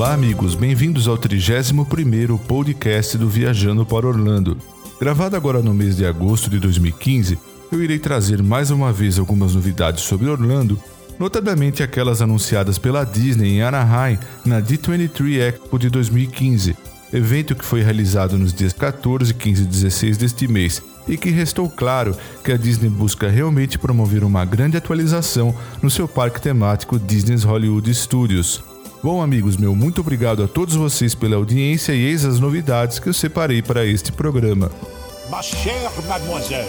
Olá, amigos, bem-vindos ao 31 podcast do Viajando para Orlando. Gravado agora no mês de agosto de 2015, eu irei trazer mais uma vez algumas novidades sobre Orlando, notadamente aquelas anunciadas pela Disney em Anaheim na D23 Expo de 2015, evento que foi realizado nos dias 14, 15 e 16 deste mês e que restou claro que a Disney busca realmente promover uma grande atualização no seu parque temático Disney's Hollywood Studios. Bom, amigos, meu muito obrigado a todos vocês pela audiência e eis as novidades que eu separei para este programa. Ma chère mademoiselle,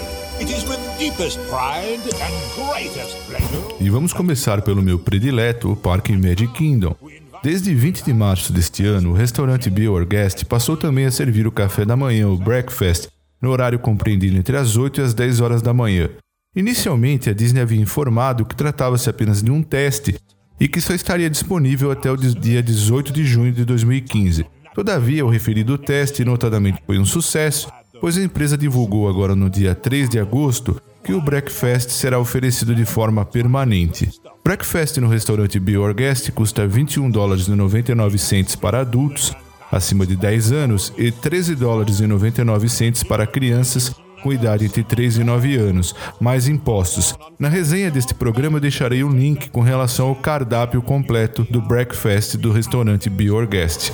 e vamos começar pelo meu predileto, o Parque Magic Kingdom. Desde 20 de março deste ano, o restaurante Be Our Guest passou também a servir o café da manhã, o breakfast, no horário compreendido entre as 8 e as 10 horas da manhã. Inicialmente, a Disney havia informado que tratava-se apenas de um teste e que só estaria disponível até o dia 18 de junho de 2015. Todavia, o referido teste notadamente foi um sucesso, pois a empresa divulgou agora no dia 3 de agosto que o breakfast será oferecido de forma permanente. Breakfast no restaurante Be Your Guest custa 21 dólares e 99 para adultos acima de 10 anos e 13 dólares e 99 para crianças com idade entre 3 e 9 anos, mais impostos. Na resenha deste programa deixarei um link com relação ao cardápio completo do breakfast do restaurante Be Your Guest.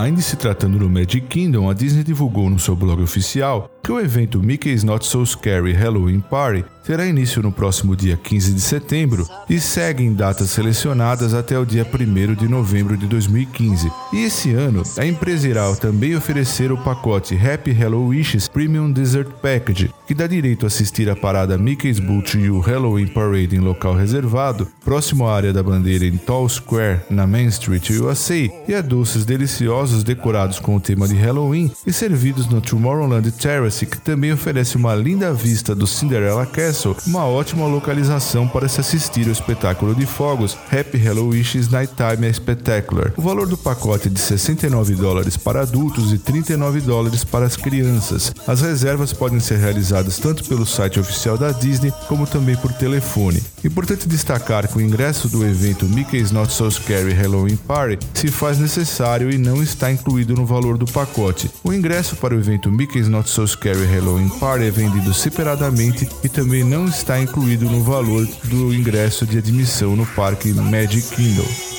Ainda se tratando do Magic Kingdom, a Disney divulgou no seu blog oficial que o evento Mickey's Not So Scary Halloween Party terá início no próximo dia 15 de setembro e segue em datas selecionadas até o dia 1 de novembro de 2015. E esse ano, a empresa irá também oferecer o pacote Happy Hello Wishes Premium Dessert Package, que dá direito a assistir à parada Mickey's Boot You Halloween Parade em local reservado, próximo à área da bandeira em Tall Square, na Main Street, USA, e a doces deliciosos decorados com o tema de Halloween e servidos no Tomorrowland Terrace, que também oferece uma linda vista do Cinderella Castle Castle, uma ótima localização para se assistir ao espetáculo de fogos Happy Hello Wishes Nighttime Spectacular. O valor do pacote é de 69 dólares para adultos e 39 dólares para as crianças. As reservas podem ser realizadas tanto pelo site oficial da Disney como também por telefone. Importante destacar que o ingresso do evento Mickey's Not So Scary Halloween Party se faz necessário e não está incluído no valor do pacote. O ingresso para o evento Mickey's Not So Scary Halloween Party é vendido separadamente e também não está incluído no valor do ingresso de admissão no parque Magic Kingdom.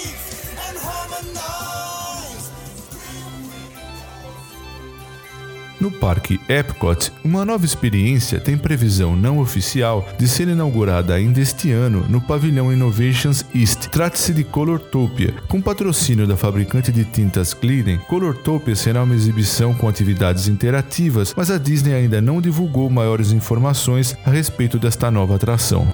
No Parque Epcot, uma nova experiência tem previsão não oficial de ser inaugurada ainda este ano no pavilhão Innovations East. Trata-se de Colortopia. Com patrocínio da fabricante de tintas Glidden, Colortopia será uma exibição com atividades interativas, mas a Disney ainda não divulgou maiores informações a respeito desta nova atração.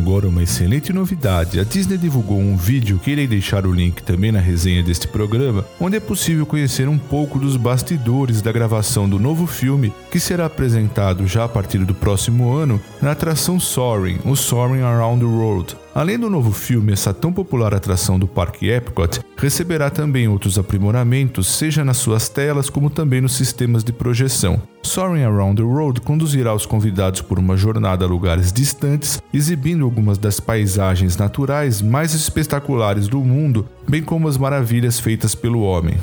Agora, uma excelente novidade: a Disney divulgou um vídeo que irei deixar o link também na resenha deste programa, onde é possível conhecer um pouco dos bastidores da gravação do novo filme, que será apresentado já a partir do próximo ano na atração Soaring, o Soaring Around the World. Além do novo filme, essa tão popular atração do Parque Epcot receberá também outros aprimoramentos, seja nas suas telas como também nos sistemas de projeção. Soaring Around the World conduzirá os convidados por uma jornada a lugares distantes, exibindo algumas das paisagens naturais mais espetaculares do mundo, bem como as maravilhas feitas pelo homem.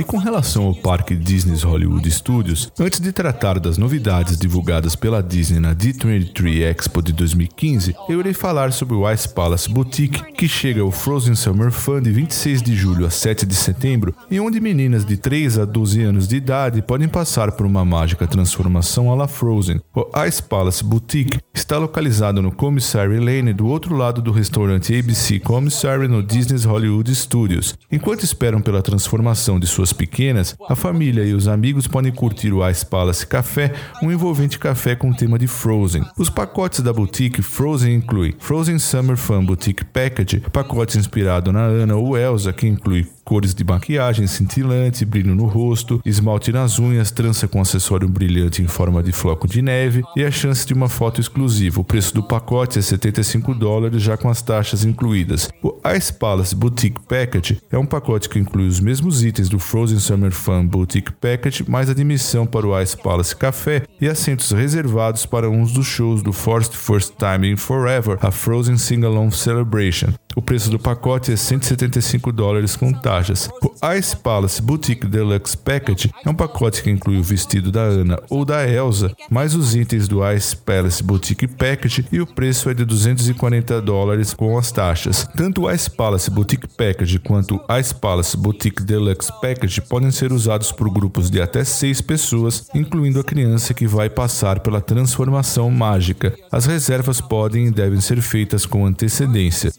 E com relação ao parque Disney's Hollywood Studios, antes de tratar das novidades divulgadas pela Disney na D23 Expo de 2015, eu irei falar sobre o Ice Palace Boutique, que chega ao Frozen Summer Fun de 26 de julho a 7 de setembro, e onde meninas de 3 a 12 anos de idade podem passar por uma mágica transformação à la Frozen. O Ice Palace Boutique está localizado no Commissary Lane, do outro lado do restaurante ABC Commissary no Disney's Hollywood Hollywood Studios. Enquanto esperam pela transformação de suas pequenas, a família e os amigos podem curtir o Ice Palace Café, um envolvente café com tema de Frozen. Os pacotes da boutique Frozen incluem Frozen Summer Fun Boutique Package, pacote inspirado na Anna ou Elsa, que inclui cores de maquiagem cintilante, brilho no rosto, esmalte nas unhas, trança com acessório brilhante em forma de floco de neve e a chance de uma foto exclusiva. O preço do pacote é 75 dólares, já com as taxas incluídas. O Ice Palace Boutique Package é um pacote que inclui os mesmos itens do Frozen Summer Fun Boutique Package, mais admissão para o Ice Palace Café e assentos reservados para uns dos shows do Forced First Time in Forever, a Frozen Sing-Along Celebration. O preço do pacote é 175 dólares com taxas. O Ice Palace Boutique Deluxe Package é um pacote que inclui o vestido da Ana ou da Elsa, mais os itens do Ice Palace Boutique Package e o preço é de 240 dólares com as taxas. Tanto o Ice Palace Boutique Package quanto o Ice Palace Boutique Deluxe Package podem ser usados por grupos de até seis pessoas, incluindo a criança que vai passar pela transformação mágica. As reservas podem e devem ser feitas com antecedência.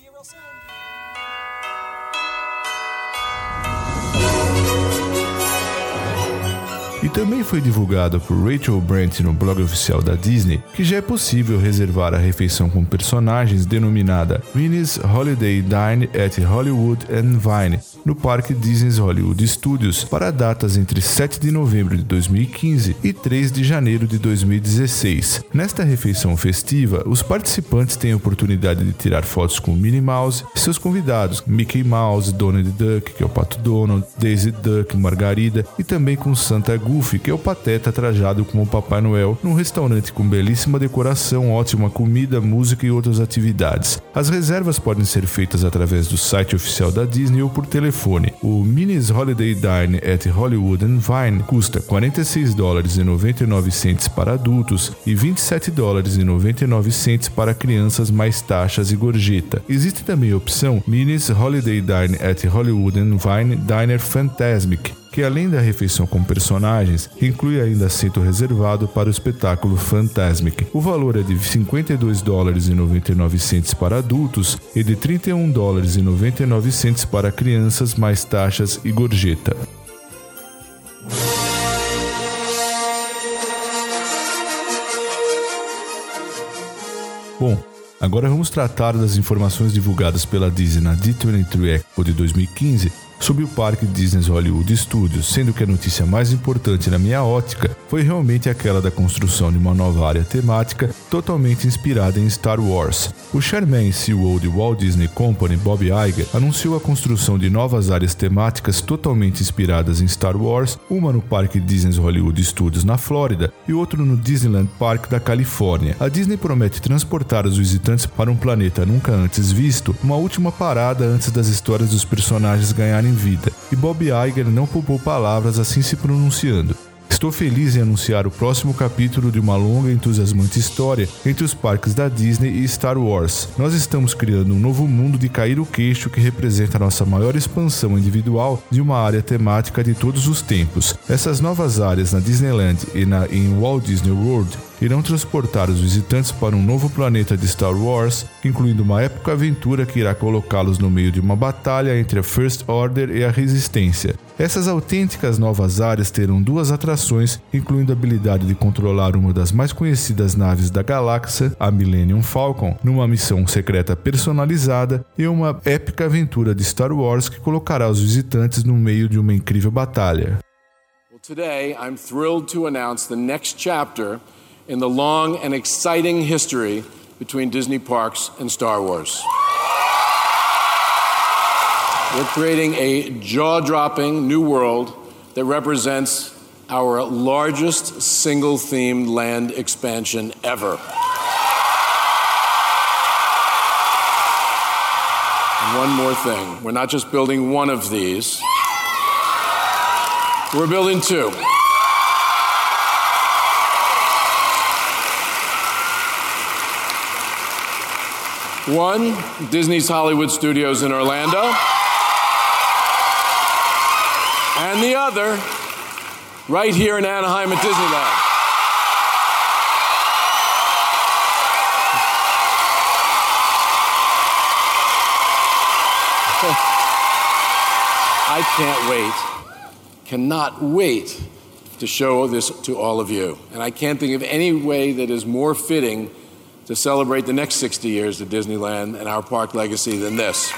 E também foi divulgado por Rachel Brent no blog oficial da Disney que já é possível reservar a refeição com personagens denominada Winnie's Holiday Dine at Hollywood and Vine no Parque Disney's Hollywood Studios para datas entre 7 de novembro de 2015 e 3 de janeiro de 2016. Nesta refeição festiva, os participantes têm a oportunidade de tirar fotos com Minnie Mouse e seus convidados, Mickey Mouse, Donald Duck, que é o Pato Donald, Daisy Duck, Margarida e também com Santa Goofy, que é o Pateta trajado como Papai Noel, num restaurante com belíssima decoração, ótima comida, música e outras atividades. As reservas podem ser feitas através do site oficial da Disney ou por telefone. O Minis Holiday Dine at Hollywood and Vine custa 46 dólares e 99 cents para adultos e 27 dólares e 99 cents para crianças mais taxas e gorjeta. Existe também a opção Minis Holiday Dine at Hollywood and Vine Diner Fantasmic, que além da refeição com personagens, inclui ainda assento reservado para o espetáculo Fantasmic. O valor é de 52 dólares e 99 centes para adultos e de 31 dólares e 99 centes para crianças mais taxas e gorjeta. Bom, agora vamos tratar das informações divulgadas pela Disney na D23 Expo de 2015 sobre o parque Disney Hollywood Studios, sendo que a notícia mais importante na minha ótica foi realmente aquela da construção de uma nova área temática totalmente inspirada em Star Wars. O chairman e CEO de Walt Disney Company, Bob Iger, anunciou a construção de novas áreas temáticas totalmente inspiradas em Star Wars, uma no parque Disney Hollywood Studios na Flórida e outra no Disneyland Park da Califórnia. A Disney promete transportar os visitantes para um planeta nunca antes visto, uma última parada antes das histórias dos personagens ganharem em vida, e Bob Iger não poupou palavras assim se pronunciando. Estou feliz em anunciar o próximo capítulo de uma longa e entusiasmante história entre os parques da Disney e Star Wars. Nós estamos criando um novo mundo de cair o queixo que representa a nossa maior expansão individual de uma área temática de todos os tempos. Essas novas áreas na Disneyland e na, em Walt Disney World irão transportar os visitantes para um novo planeta de Star Wars, incluindo uma época aventura que irá colocá-los no meio de uma batalha entre a First Order e a Resistência. Essas autênticas novas áreas terão duas atrações, incluindo a habilidade de controlar uma das mais conhecidas naves da galáxia, a Millennium Falcon, numa missão secreta personalizada e uma épica aventura de Star Wars que colocará os visitantes no meio de uma incrível batalha. Well, today I'm thrilled to announce the next chapter in the long and exciting history between Disney parks and Star Wars. We're creating a jaw dropping new world that represents our largest single themed land expansion ever. And one more thing we're not just building one of these, we're building two. One, Disney's Hollywood Studios in Orlando. And the other, right here in Anaheim at Disneyland. I can't wait, cannot wait to show this to all of you. And I can't think of any way that is more fitting to celebrate the next 60 years of Disneyland and our park legacy than this.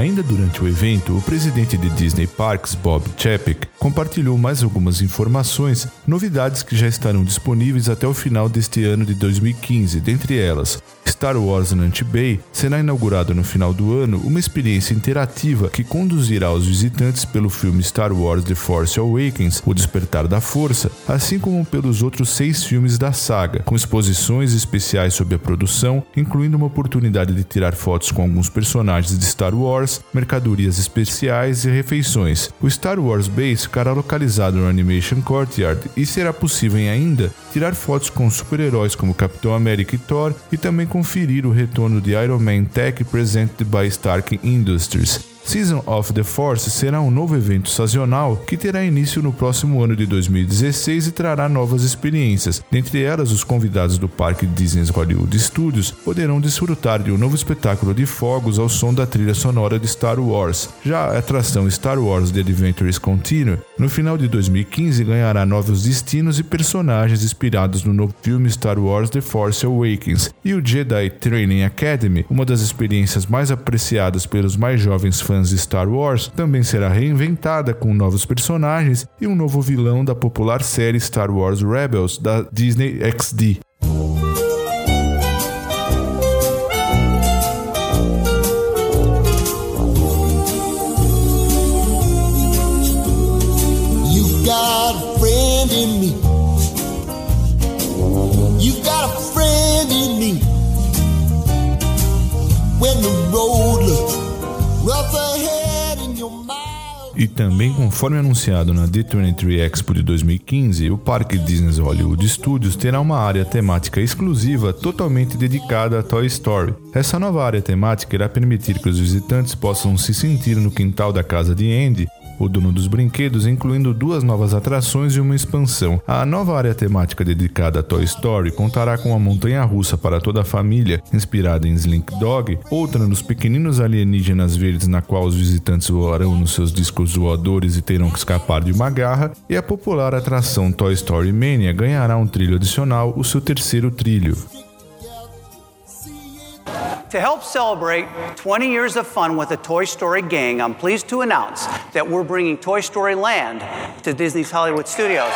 Ainda durante o evento, o presidente de Disney Parks, Bob Chapek, compartilhou mais algumas informações, novidades que já estarão disponíveis até o final deste ano de 2015, dentre elas Star Wars Nant Bay será inaugurado no final do ano uma experiência interativa que conduzirá os visitantes pelo filme Star Wars The Force Awakens, O Despertar da Força, assim como pelos outros seis filmes da saga, com exposições especiais sobre a produção, incluindo uma oportunidade de tirar fotos com alguns personagens de Star Wars, mercadorias especiais e refeições. O Star Wars Base ficará localizado no Animation Courtyard e será possível ainda tirar fotos com super-heróis como Capitão América e Thor e também conferir o retorno de Iron Man Tech Presented by Stark Industries. Season of the Force será um novo evento sazonal que terá início no próximo ano de 2016 e trará novas experiências. Dentre elas, os convidados do Parque Disney Hollywood Studios poderão desfrutar de um novo espetáculo de fogos ao som da trilha sonora de Star Wars. Já a atração Star Wars The Adventures Continue, no final de 2015 ganhará novos destinos e personagens inspirados no novo filme Star Wars The Force Awakens. E o Jedi Training Academy, uma das experiências mais apreciadas pelos mais jovens fãs fãs de Star Wars, também será reinventada com novos personagens e um novo vilão da popular série Star Wars Rebels da Disney XD. road looks E também, conforme anunciado na D23 Expo de 2015, o Parque Disney Hollywood Studios terá uma área temática exclusiva totalmente dedicada a Toy Story. Essa nova área temática irá permitir que os visitantes possam se sentir no quintal da casa de Andy o dono dos brinquedos, incluindo duas novas atrações e uma expansão. A nova área temática dedicada a Toy Story contará com uma montanha russa para toda a família, inspirada em Slink Dog, outra nos pequeninos alienígenas verdes na qual os visitantes voarão nos seus discos voadores e terão que escapar de uma garra, e a popular atração Toy Story Mania ganhará um trilho adicional, o seu terceiro trilho. To help celebrate 20 years of fun with the Toy Story gang, I'm pleased to announce that we're bringing Toy Story Land to Disney's Hollywood Studios.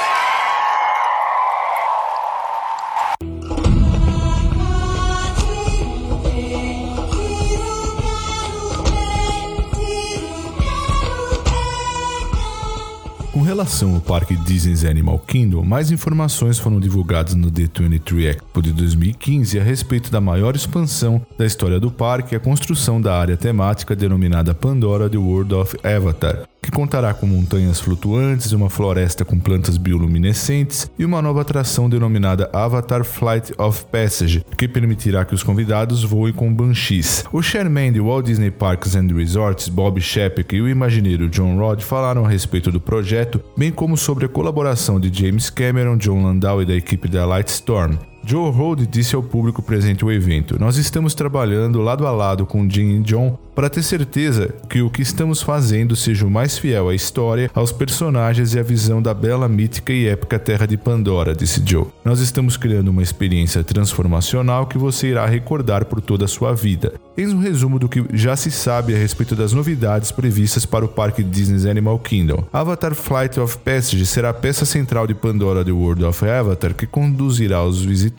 Relação ao parque Disney's Animal Kingdom, mais informações foram divulgadas no D23 Expo de 2015 a respeito da maior expansão da história do parque e a construção da área temática denominada Pandora The World of Avatar, que contará com montanhas flutuantes, uma floresta com plantas bioluminescentes e uma nova atração denominada Avatar Flight of Passage, que permitirá que os convidados voem com banshees. O chairman de Walt Disney Parks and Resorts, Bob Chapek, e o imagineiro John Rod falaram a respeito do projeto, bem como sobre a colaboração de James Cameron, John Landau e da equipe da Lightstorm. Joe Hold disse ao público presente o evento: Nós estamos trabalhando lado a lado com Jim e John para ter certeza que o que estamos fazendo seja o mais fiel à história, aos personagens e à visão da bela, mítica e épica Terra de Pandora, disse Joe. Nós estamos criando uma experiência transformacional que você irá recordar por toda a sua vida. Eis um resumo do que já se sabe a respeito das novidades previstas para o parque Disney's Animal Kingdom. Avatar Flight of Passage será a peça central de Pandora The World of Avatar que conduzirá os visitantes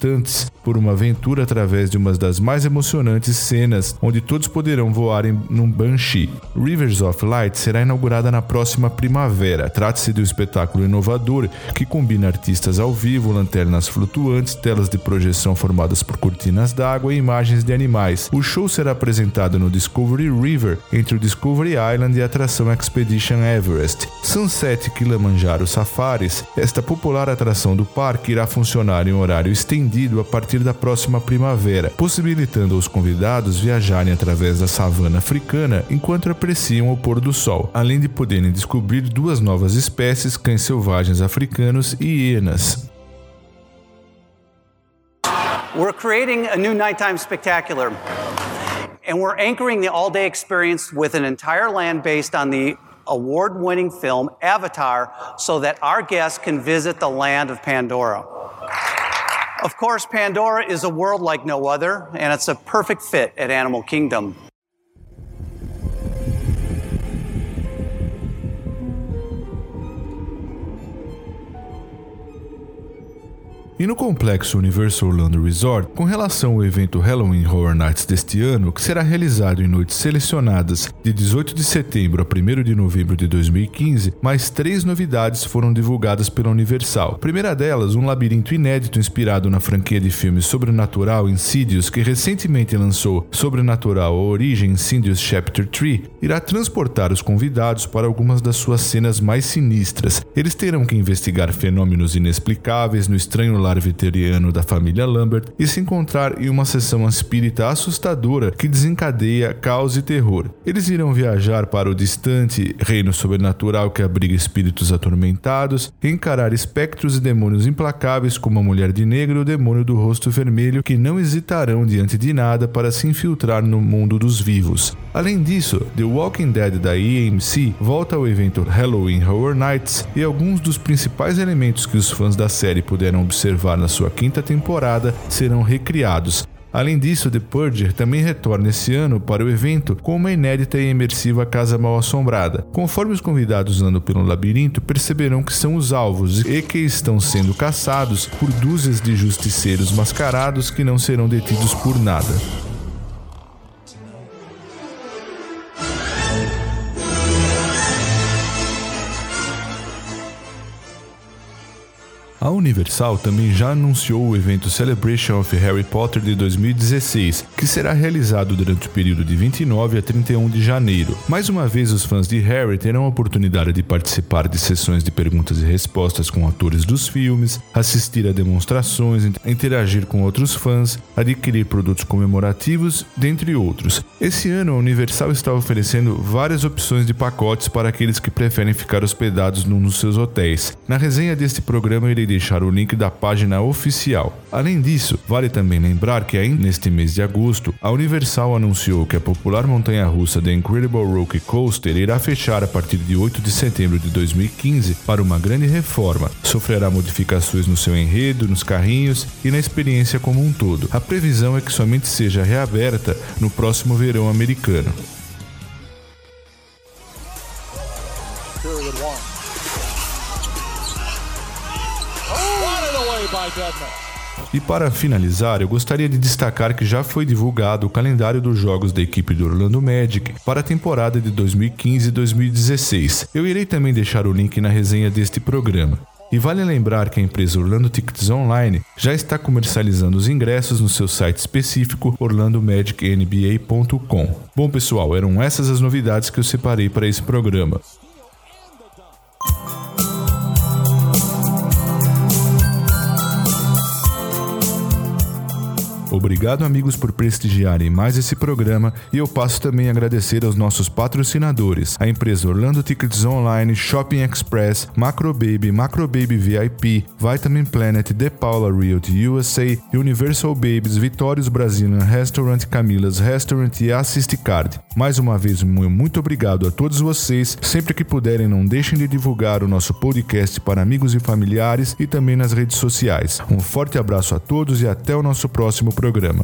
por uma aventura através de uma das mais emocionantes cenas onde todos poderão voar em num Banshee. Rivers of Light será inaugurada na próxima primavera. Trata-se de um espetáculo inovador que combina artistas ao vivo, lanternas flutuantes, telas de projeção formadas por cortinas d'água e imagens de animais. O show será apresentado no Discovery River, entre o Discovery Island e a atração Expedition Everest. Sunset Kilimanjaro Safaris, esta popular atração do parque irá funcionar em horário estendido a partir da próxima primavera, possibilitando aos convidados viajarem através da savana africana enquanto apreciam o pôr do sol, além de poderem descobrir duas novas espécies, cães selvagens africanos e hienas. We're creating a new nighttime spectacular. And we're anchoring the all day experience with an entire land based on the award winning film Avatar so that our guests can visit the land of Pandora. Of course, Pandora is a world like no other, and it's a perfect fit at Animal Kingdom. E no complexo Universal Orlando Resort, com relação ao evento Halloween Horror Nights deste ano, que será realizado em noites selecionadas de 18 de setembro a 1 de novembro de 2015, mais três novidades foram divulgadas pela Universal. A primeira delas, um labirinto inédito inspirado na franquia de filmes Sobrenatural Insidious, que recentemente lançou Sobrenatural A Origem Insidious Chapter 3, irá transportar os convidados para algumas das suas cenas mais sinistras. Eles terão que investigar fenômenos inexplicáveis no estranho lar veteriano da família Lambert e se encontrar em uma sessão espírita assustadora que desencadeia caos e terror. Eles irão viajar para o distante reino sobrenatural que abriga espíritos atormentados, encarar espectros e demônios implacáveis como a mulher de negro e o demônio do rosto vermelho que não hesitarão diante de nada para se infiltrar no mundo dos vivos. Além disso, The Walking Dead da AMC volta ao evento Halloween Horror Nights e alguns dos principais elementos que os fãs da série puderam observar observar na sua quinta temporada serão recriados. Além disso, The Purger também retorna esse ano para o evento com uma inédita e imersiva Casa Mal Assombrada. Conforme os convidados andam pelo labirinto, perceberão que são os alvos e que estão sendo caçados por dúzias de justiceiros mascarados que não serão detidos por nada. A Universal também já anunciou o evento Celebration of Harry Potter de 2016, que será realizado durante o período de 29 a 31 de janeiro. Mais uma vez, os fãs de Harry terão a oportunidade de participar de sessões de perguntas e respostas com atores dos filmes, assistir a demonstrações, interagir com outros fãs, adquirir produtos comemorativos, dentre outros. Esse ano, a Universal está oferecendo várias opções de pacotes para aqueles que preferem ficar hospedados num dos seus hotéis. Na resenha deste programa, irei deixar o link da página oficial. Além disso, vale também lembrar que ainda neste mês de agosto, a Universal anunciou que a popular montanha-russa The Incredible Roller Coaster irá fechar a partir de 8 de setembro de 2015 para uma grande reforma. Sofrerá modificações no seu enredo, nos carrinhos e na experiência como um todo. A previsão é que somente seja reaberta no próximo verão americano. E para finalizar, eu gostaria de destacar que já foi divulgado o calendário dos jogos da equipe do Orlando Magic para a temporada de 2015 e 2016. Eu irei também deixar o link na resenha deste programa. E vale lembrar que a empresa Orlando Tickets Online já está comercializando os ingressos no seu site específico orlandomagicnba.com. Bom, pessoal, eram essas as novidades que eu separei para esse programa. Obrigado, amigos, por prestigiarem mais esse programa e eu passo também a agradecer aos nossos patrocinadores, a empresa Orlando Tickets Online, Shopping Express, Macro Baby, Macro Baby VIP, Vitamin Planet, The Paula Realty USA, Universal Babies, Vitórios Brazilian Restaurant, Camilas Restaurant e Assist Card. Mais uma vez, muito obrigado a todos vocês. Sempre que puderem, não deixem de divulgar o nosso podcast para amigos e familiares e também nas redes sociais. Um forte abraço a todos e até o nosso próximo programa.